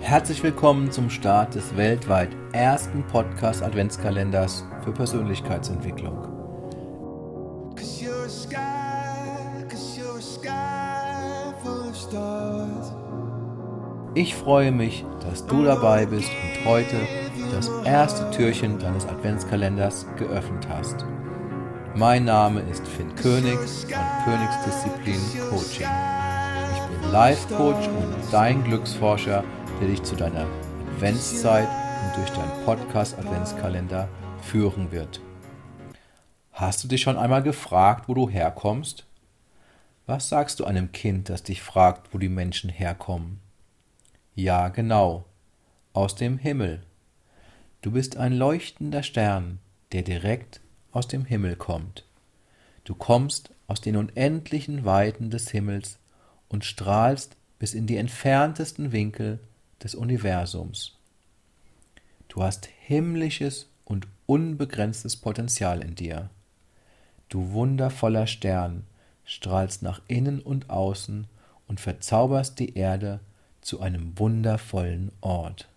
Herzlich willkommen zum Start des weltweit ersten Podcast Adventskalenders für Persönlichkeitsentwicklung. Ich freue mich, dass du dabei bist und heute das erste Türchen deines Adventskalenders geöffnet hast. Mein Name ist Finn König von Königsdisziplin Coaching. Ich bin Life Coach und dein Glücksforscher, der dich zu deiner Adventszeit und durch deinen Podcast Adventskalender führen wird. Hast du dich schon einmal gefragt, wo du herkommst? Was sagst du einem Kind, das dich fragt, wo die Menschen herkommen? Ja, genau, aus dem Himmel. Du bist ein leuchtender Stern, der direkt aus dem Himmel kommt. Du kommst aus den unendlichen Weiten des Himmels und strahlst bis in die entferntesten Winkel des Universums. Du hast himmlisches und unbegrenztes Potenzial in dir. Du wundervoller Stern strahlst nach innen und außen und verzauberst die Erde zu einem wundervollen Ort.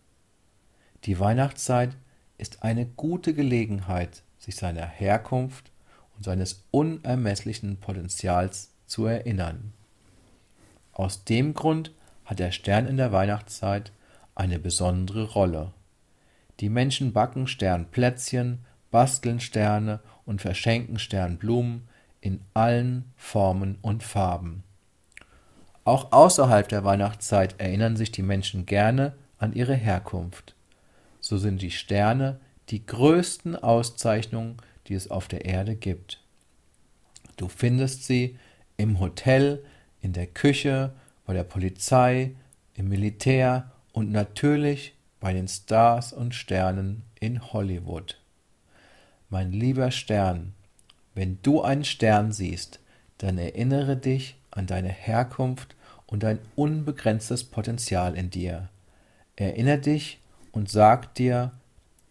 Die Weihnachtszeit ist eine gute Gelegenheit, sich seiner Herkunft und seines unermesslichen Potenzials zu erinnern. Aus dem Grund hat der Stern in der Weihnachtszeit eine besondere Rolle. Die Menschen backen Sternplätzchen, basteln Sterne und verschenken Sternblumen in allen Formen und Farben. Auch außerhalb der Weihnachtszeit erinnern sich die Menschen gerne an ihre Herkunft. So sind die Sterne die größten Auszeichnungen, die es auf der Erde gibt. Du findest sie im Hotel, in der Küche, bei der Polizei, im Militär und natürlich bei den Stars und Sternen in Hollywood. Mein lieber Stern, wenn du einen Stern siehst, dann erinnere dich an deine Herkunft und dein unbegrenztes Potenzial in dir. Erinnere dich und sag dir,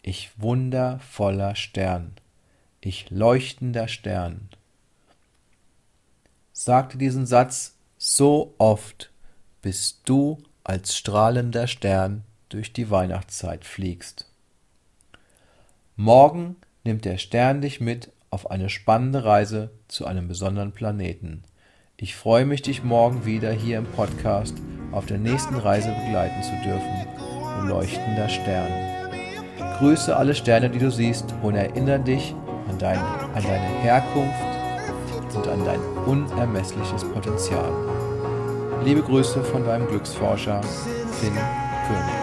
ich wundervoller Stern, ich leuchtender Stern. Sagte diesen Satz so oft, bis du als strahlender Stern durch die Weihnachtszeit fliegst. Morgen nimmt der Stern dich mit auf eine spannende Reise zu einem besonderen Planeten. Ich freue mich, dich morgen wieder hier im Podcast auf der nächsten Reise begleiten zu dürfen, du leuchtender Stern. Grüße alle Sterne, die du siehst und erinnere dich an, dein, an deine Herkunft und an dein unermessliches Potenzial. Liebe Grüße von deinem Glücksforscher Finn König.